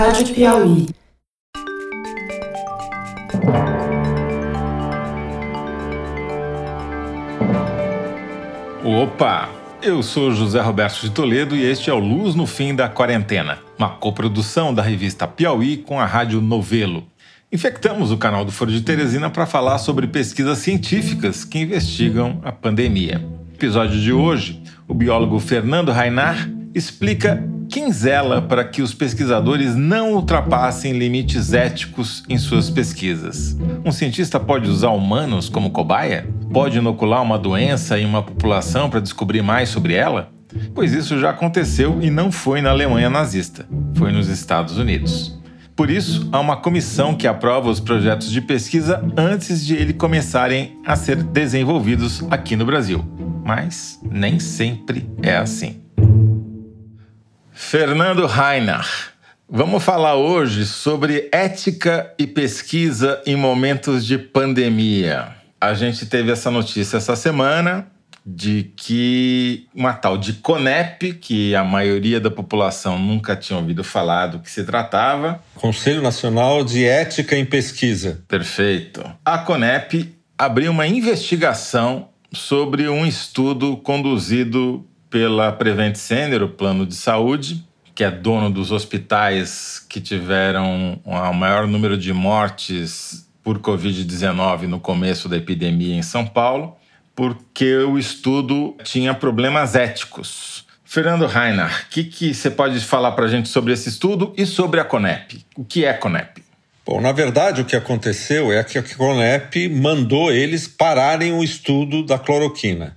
Rádio Piauí. Opa! Eu sou José Roberto de Toledo e este é o Luz no Fim da Quarentena, uma coprodução da revista Piauí com a Rádio Novelo. Infectamos o canal do Foro de Teresina para falar sobre pesquisas científicas que investigam a pandemia. No episódio de hoje, o biólogo Fernando Rainar explica quem zela para que os pesquisadores não ultrapassem limites éticos em suas pesquisas. Um cientista pode usar humanos como cobaia? Pode inocular uma doença em uma população para descobrir mais sobre ela? Pois isso já aconteceu e não foi na Alemanha nazista, foi nos Estados Unidos. Por isso, há uma comissão que aprova os projetos de pesquisa antes de eles começarem a ser desenvolvidos aqui no Brasil. Mas nem sempre é assim. Fernando Reiner, vamos falar hoje sobre ética e pesquisa em momentos de pandemia. A gente teve essa notícia essa semana de que uma tal de CONEP, que a maioria da população nunca tinha ouvido falar do que se tratava. Conselho Nacional de Ética em Pesquisa. Perfeito. A CONEP abriu uma investigação sobre um estudo conduzido pela Prevent Senior, o plano de saúde, que é dono dos hospitais que tiveram o maior número de mortes por Covid-19 no começo da epidemia em São Paulo porque o estudo tinha problemas éticos. Fernando Reinhardt, o que, que você pode falar para a gente sobre esse estudo e sobre a CONEP? O que é a CONEP? Bom, na verdade, o que aconteceu é que a CONEP mandou eles pararem o estudo da cloroquina,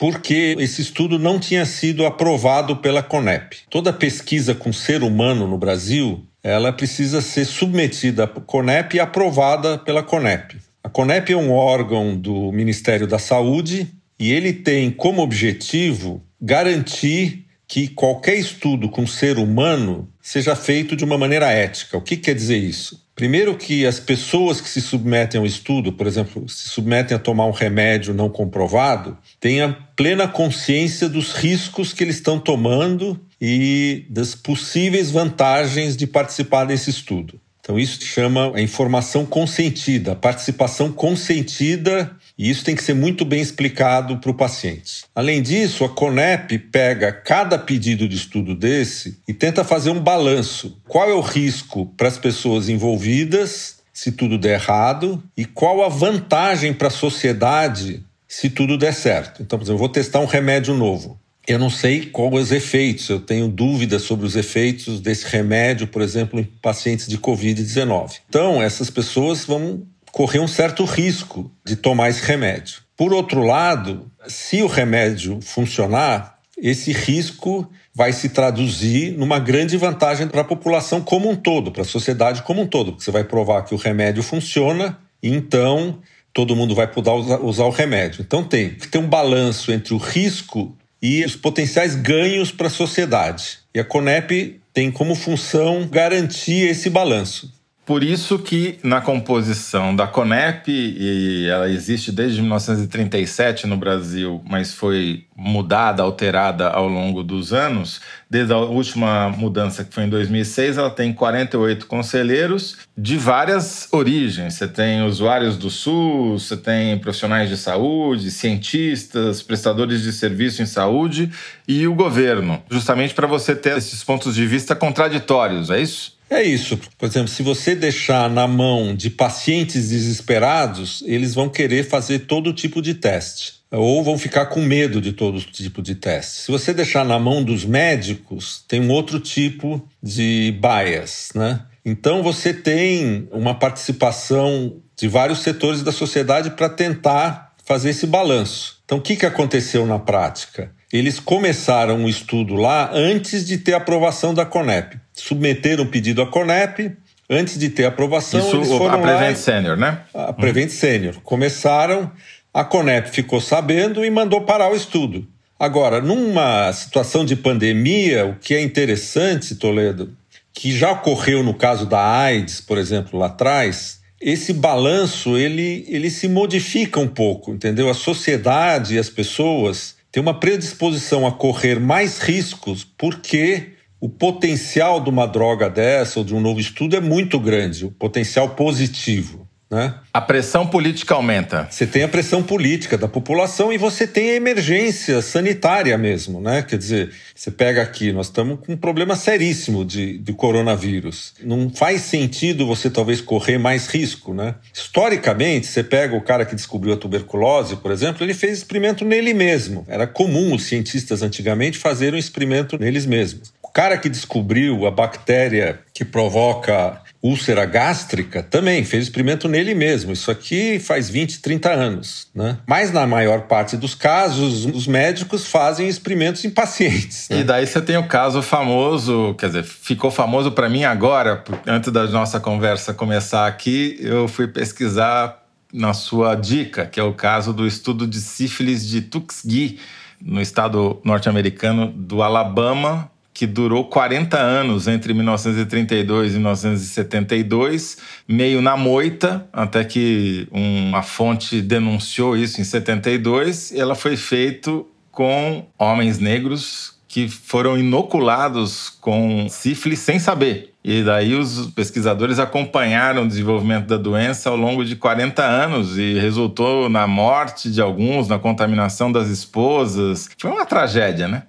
porque esse estudo não tinha sido aprovado pela CONEP. Toda pesquisa com ser humano no Brasil, ela precisa ser submetida à CONEP e aprovada pela CONEP. A CONEP é um órgão do Ministério da Saúde e ele tem como objetivo garantir que qualquer estudo com ser humano seja feito de uma maneira ética. O que quer dizer isso? Primeiro, que as pessoas que se submetem ao estudo, por exemplo, se submetem a tomar um remédio não comprovado, tenham plena consciência dos riscos que eles estão tomando e das possíveis vantagens de participar desse estudo. Então, isso chama a informação consentida, a participação consentida, e isso tem que ser muito bem explicado para o paciente. Além disso, a CONEP pega cada pedido de estudo desse e tenta fazer um balanço. Qual é o risco para as pessoas envolvidas se tudo der errado e qual a vantagem para a sociedade se tudo der certo. Então, por exemplo, eu vou testar um remédio novo. Eu não sei quais os efeitos, eu tenho dúvidas sobre os efeitos desse remédio, por exemplo, em pacientes de Covid-19. Então, essas pessoas vão correr um certo risco de tomar esse remédio. Por outro lado, se o remédio funcionar, esse risco vai se traduzir numa grande vantagem para a população como um todo, para a sociedade como um todo, porque você vai provar que o remédio funciona então todo mundo vai poder usar o remédio. Então tem que ter um balanço entre o risco e os potenciais ganhos para a sociedade. E a CONEP tem como função garantir esse balanço. Por isso que na composição da CONEP, e ela existe desde 1937 no Brasil, mas foi mudada, alterada ao longo dos anos, desde a última mudança que foi em 2006, ela tem 48 conselheiros de várias origens. Você tem usuários do SUS, você tem profissionais de saúde, cientistas, prestadores de serviço em saúde e o governo, justamente para você ter esses pontos de vista contraditórios, é isso? É isso. Por exemplo, se você deixar na mão de pacientes desesperados, eles vão querer fazer todo tipo de teste. Ou vão ficar com medo de todo tipo de teste. Se você deixar na mão dos médicos, tem um outro tipo de bias, né? Então você tem uma participação de vários setores da sociedade para tentar fazer esse balanço. Então o que, que aconteceu na prática? Eles começaram um estudo lá antes de ter aprovação da CONEP. Submeteram o pedido à CONEP, antes de ter aprovação, Isso, eles foram a Prevent Senior, né? A Prevent hum. Senior. Começaram, a CONEP ficou sabendo e mandou parar o estudo. Agora, numa situação de pandemia, o que é interessante, Toledo, que já ocorreu no caso da AIDS, por exemplo, lá atrás, esse balanço ele, ele se modifica um pouco, entendeu? A sociedade e as pessoas tem uma predisposição a correr mais riscos porque o potencial de uma droga dessa ou de um novo estudo é muito grande, o potencial positivo. Né? A pressão política aumenta. Você tem a pressão política da população e você tem a emergência sanitária mesmo, né? Quer dizer, você pega aqui, nós estamos com um problema seríssimo de, de coronavírus. Não faz sentido você talvez correr mais risco, né? Historicamente, você pega o cara que descobriu a tuberculose, por exemplo, ele fez experimento nele mesmo. Era comum os cientistas antigamente fazerem um experimento neles mesmos. Cara que descobriu a bactéria que provoca úlcera gástrica também fez experimento nele mesmo. Isso aqui faz 20, 30 anos. Né? Mas na maior parte dos casos, os médicos fazem experimentos em pacientes. Né? E daí você tem o caso famoso, quer dizer, ficou famoso para mim agora, antes da nossa conversa começar aqui, eu fui pesquisar na sua dica, que é o caso do estudo de sífilis de Tuskegee, no estado norte-americano do Alabama, que durou 40 anos entre 1932 e 1972, meio na moita, até que uma fonte denunciou isso em 72, e ela foi feita com homens negros que foram inoculados com sífilis sem saber. E daí os pesquisadores acompanharam o desenvolvimento da doença ao longo de 40 anos e resultou na morte de alguns, na contaminação das esposas. Foi uma tragédia, né?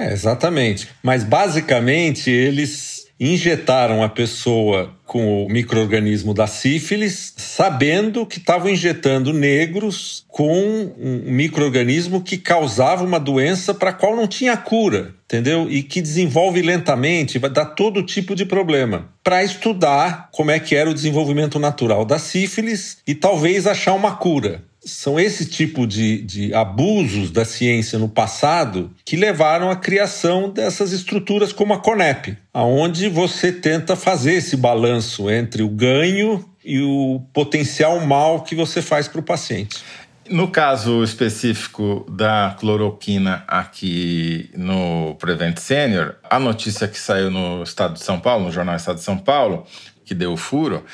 É, exatamente. Mas basicamente eles injetaram a pessoa com o microorganismo da sífilis, sabendo que estavam injetando negros com um microorganismo que causava uma doença para a qual não tinha cura, entendeu? E que desenvolve lentamente, vai dar todo tipo de problema. Para estudar como é que era o desenvolvimento natural da sífilis e talvez achar uma cura são esse tipo de, de abusos da ciência no passado que levaram à criação dessas estruturas como a CONEP, aonde você tenta fazer esse balanço entre o ganho e o potencial mal que você faz para o paciente. No caso específico da cloroquina aqui no Prevent Senior, a notícia que saiu no Estado de São Paulo, no jornal Estado de São Paulo, que deu o furo,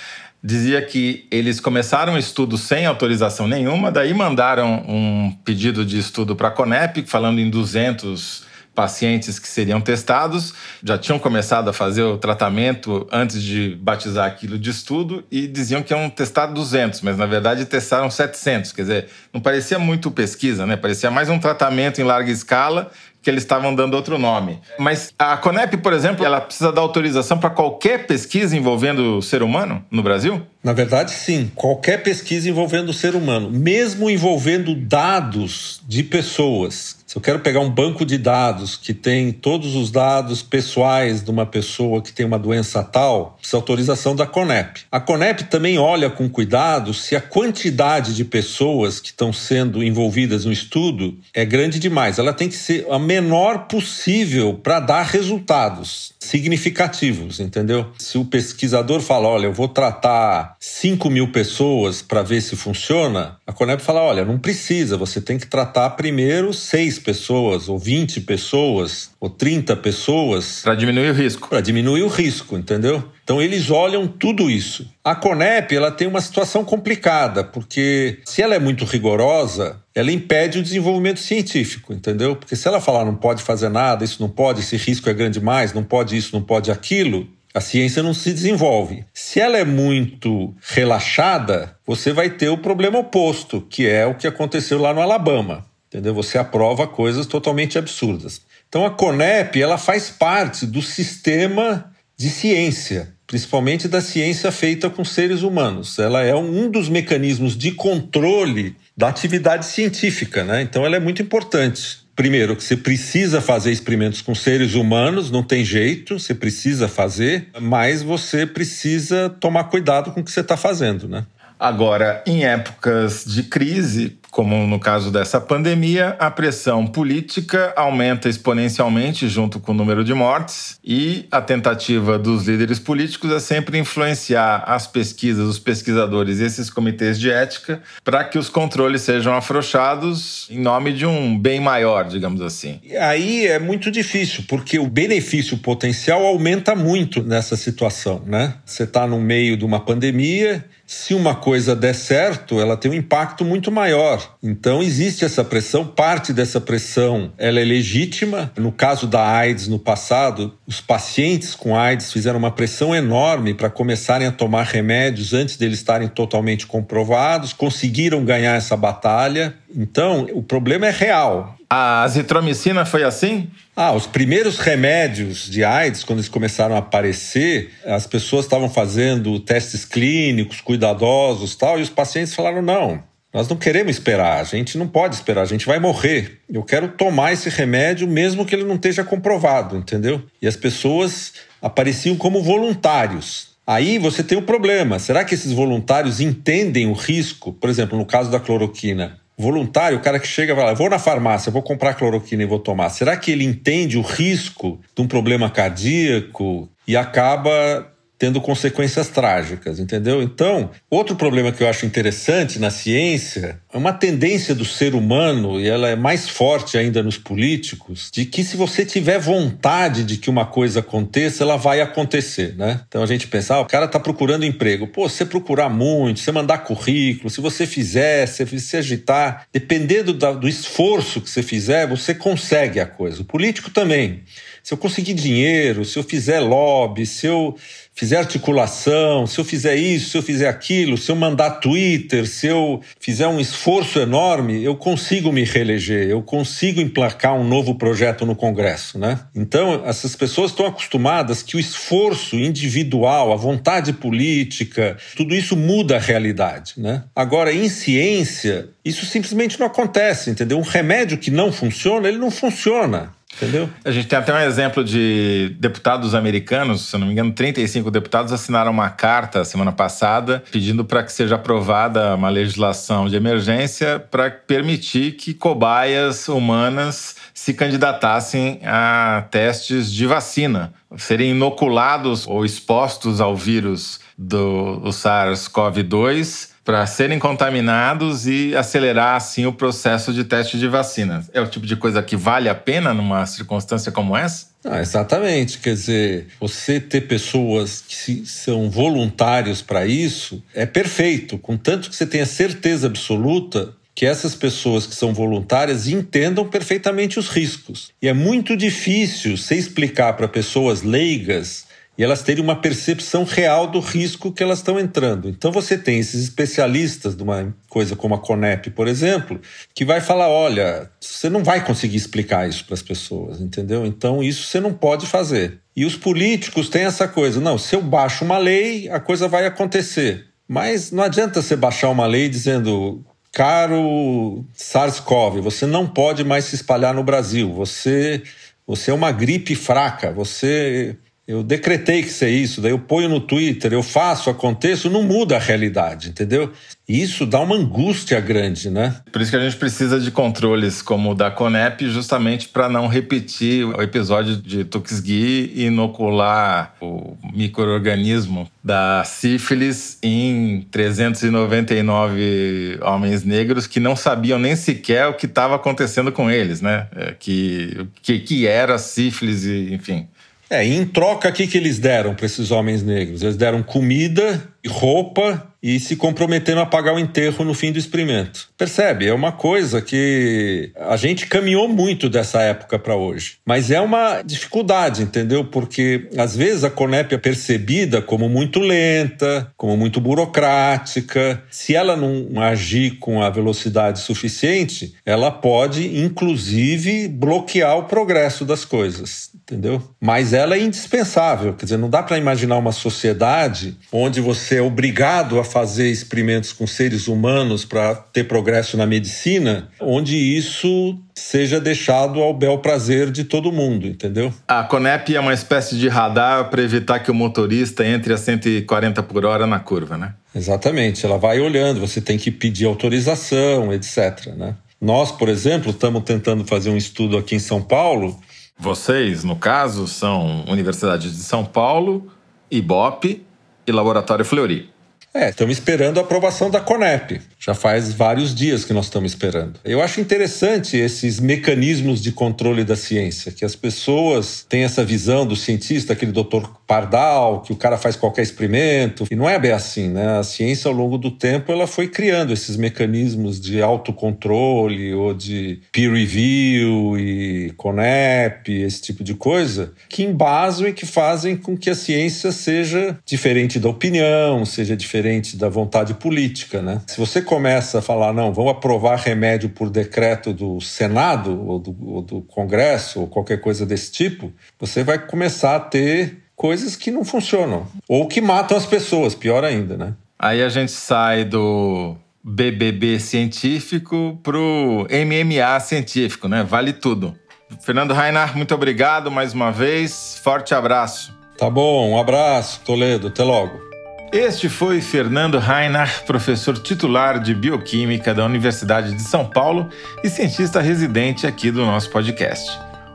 dizia que eles começaram o estudo sem autorização nenhuma, daí mandaram um pedido de estudo para a Conep, falando em 200 pacientes que seriam testados, já tinham começado a fazer o tratamento antes de batizar aquilo de estudo e diziam que iam testar 200, mas na verdade testaram 700, quer dizer, não parecia muito pesquisa, né? Parecia mais um tratamento em larga escala que eles estavam dando outro nome. Mas a Conep, por exemplo, ela precisa dar autorização para qualquer pesquisa envolvendo o ser humano no Brasil? Na verdade, sim. Qualquer pesquisa envolvendo o ser humano, mesmo envolvendo dados de pessoas eu quero pegar um banco de dados que tem todos os dados pessoais de uma pessoa que tem uma doença tal, precisa autorização da CONEP. A CONEP também olha com cuidado se a quantidade de pessoas que estão sendo envolvidas no estudo é grande demais. Ela tem que ser a menor possível para dar resultados significativos, entendeu? Se o pesquisador fala, olha, eu vou tratar 5 mil pessoas para ver se funciona, a CONEP fala, olha, não precisa, você tem que tratar primeiro 6 pessoas, ou 20 pessoas, ou 30 pessoas. Para diminuir o risco. Para diminuir o risco, entendeu? Então eles olham tudo isso. A CONEP ela tem uma situação complicada, porque se ela é muito rigorosa, ela impede o desenvolvimento científico, entendeu? Porque se ela falar não pode fazer nada, isso não pode, esse risco é grande demais, não pode isso, não pode aquilo, a ciência não se desenvolve. Se ela é muito relaxada, você vai ter o problema oposto, que é o que aconteceu lá no Alabama. Entendeu? Você aprova coisas totalmente absurdas. Então a CONEP, ela faz parte do sistema de ciência, principalmente da ciência feita com seres humanos. Ela é um dos mecanismos de controle da atividade científica, né? Então ela é muito importante. Primeiro, que você precisa fazer experimentos com seres humanos, não tem jeito, você precisa fazer, mas você precisa tomar cuidado com o que você está fazendo, né? Agora, em épocas de crise, como no caso dessa pandemia, a pressão política aumenta exponencialmente junto com o número de mortes e a tentativa dos líderes políticos é sempre influenciar as pesquisas, os pesquisadores e esses comitês de ética para que os controles sejam afrouxados em nome de um bem maior, digamos assim. Aí é muito difícil, porque o benefício potencial aumenta muito nessa situação, né? Você está no meio de uma pandemia, se uma coisa der certo, ela tem um impacto muito maior Então existe essa pressão, parte dessa pressão ela é legítima. No caso da AIDS no passado, os pacientes com AIDS fizeram uma pressão enorme para começarem a tomar remédios antes deles estarem totalmente comprovados, conseguiram ganhar essa batalha. Então, o problema é real. A azitromicina foi assim? Ah, os primeiros remédios de AIDS, quando eles começaram a aparecer, as pessoas estavam fazendo testes clínicos, cuidadosos tal, e os pacientes falaram: não, nós não queremos esperar, a gente não pode esperar, a gente vai morrer. Eu quero tomar esse remédio mesmo que ele não esteja comprovado, entendeu? E as pessoas apareciam como voluntários. Aí você tem o um problema: será que esses voluntários entendem o risco? Por exemplo, no caso da cloroquina voluntário, o cara que chega e fala, vou na farmácia, vou comprar cloroquina e vou tomar. Será que ele entende o risco de um problema cardíaco e acaba tendo consequências trágicas, entendeu? Então, outro problema que eu acho interessante na ciência é uma tendência do ser humano, e ela é mais forte ainda nos políticos, de que se você tiver vontade de que uma coisa aconteça, ela vai acontecer, né? Então a gente pensa, ah, o cara está procurando emprego. Pô, se você procurar muito, você mandar currículo, se você fizer, se você agitar, dependendo do esforço que você fizer, você consegue a coisa. O político também. Se eu conseguir dinheiro, se eu fizer lobby, se eu fizer articulação, se eu fizer isso, se eu fizer aquilo, se eu mandar Twitter, se eu fizer um esforço enorme, eu consigo me reeleger, eu consigo emplacar um novo projeto no Congresso, né? Então, essas pessoas estão acostumadas que o esforço individual, a vontade política, tudo isso muda a realidade, né? Agora, em ciência, isso simplesmente não acontece, entendeu? Um remédio que não funciona, ele não funciona. Entendeu? A gente tem até um exemplo de deputados americanos, se não me engano, 35 deputados assinaram uma carta semana passada pedindo para que seja aprovada uma legislação de emergência para permitir que cobaias humanas se candidatassem a testes de vacina, serem inoculados ou expostos ao vírus do, do SARS-CoV-2 para serem contaminados e acelerar assim o processo de teste de vacina. É o tipo de coisa que vale a pena numa circunstância como essa? Ah, exatamente. Quer dizer, você ter pessoas que são voluntários para isso é perfeito, contanto que você tenha certeza absoluta que essas pessoas que são voluntárias entendam perfeitamente os riscos. E é muito difícil você explicar para pessoas leigas e elas terem uma percepção real do risco que elas estão entrando. Então você tem esses especialistas de uma coisa como a Conep, por exemplo, que vai falar, olha, você não vai conseguir explicar isso para as pessoas, entendeu? Então isso você não pode fazer. E os políticos têm essa coisa, não, se eu baixo uma lei, a coisa vai acontecer. Mas não adianta você baixar uma lei dizendo caro SARS-CoV, você não pode mais se espalhar no Brasil. Você você é uma gripe fraca, você eu decretei que é isso, daí eu ponho no Twitter, eu faço, aconteço, não muda a realidade, entendeu? E isso dá uma angústia grande, né? Por isso que a gente precisa de controles como o da Conep, justamente para não repetir o episódio de Tuxgui e inocular o microorganismo da sífilis em 399 homens negros que não sabiam nem sequer o que estava acontecendo com eles, né? É, que, que, que era sífilis, enfim. É, e em troca, o que, que eles deram para esses homens negros? Eles deram comida, roupa e se comprometeram a pagar o enterro no fim do experimento. Percebe? É uma coisa que a gente caminhou muito dessa época para hoje. Mas é uma dificuldade, entendeu? Porque às vezes a Conep é percebida como muito lenta, como muito burocrática. Se ela não agir com a velocidade suficiente, ela pode, inclusive, bloquear o progresso das coisas entendeu? Mas ela é indispensável, quer dizer, não dá para imaginar uma sociedade onde você é obrigado a fazer experimentos com seres humanos para ter progresso na medicina, onde isso seja deixado ao bel prazer de todo mundo, entendeu? A Conep é uma espécie de radar para evitar que o motorista entre a 140 por hora na curva, né? Exatamente, ela vai olhando, você tem que pedir autorização, etc, né? Nós, por exemplo, estamos tentando fazer um estudo aqui em São Paulo vocês, no caso, são Universidade de São Paulo, IBOP e Laboratório Fleury. É, estamos esperando a aprovação da CONEP. Já faz vários dias que nós estamos esperando. Eu acho interessante esses mecanismos de controle da ciência, que as pessoas têm essa visão do cientista, aquele doutor Pardal, que o cara faz qualquer experimento. E não é bem assim, né? A ciência, ao longo do tempo, ela foi criando esses mecanismos de autocontrole ou de peer review e CONEP, esse tipo de coisa, que embasam e que fazem com que a ciência seja diferente da opinião, seja diferente da vontade política, né? Se você começa a falar, não, vamos aprovar remédio por decreto do Senado ou do, ou do Congresso ou qualquer coisa desse tipo, você vai começar a ter coisas que não funcionam ou que matam as pessoas, pior ainda, né? Aí a gente sai do BBB científico pro MMA científico, né? Vale tudo. Fernando Reinhardt, muito obrigado mais uma vez. Forte abraço. Tá bom, um abraço, Toledo. Até logo. Este foi Fernando Reinhardt, professor titular de Bioquímica da Universidade de São Paulo e cientista residente aqui do nosso podcast.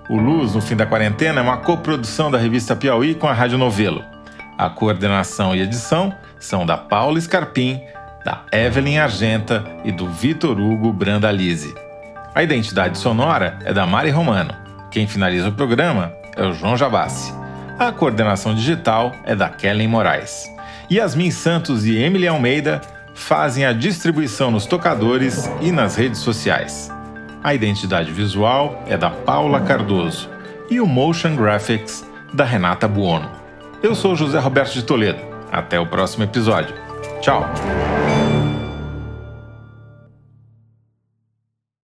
O Luz no Fim da Quarentena é uma coprodução da revista Piauí com a Rádio Novelo. A coordenação e edição são da Paula Scarpim, da Evelyn Argenta e do Vitor Hugo Brandalize. A identidade sonora é da Mari Romano. Quem finaliza o programa é o João Jabassi. A coordenação digital é da Kellen Moraes. Yasmin Santos e Emily Almeida fazem a distribuição nos tocadores e nas redes sociais. A identidade visual é da Paula Cardoso e o Motion Graphics da Renata Buono. Eu sou José Roberto de Toledo. Até o próximo episódio. Tchau!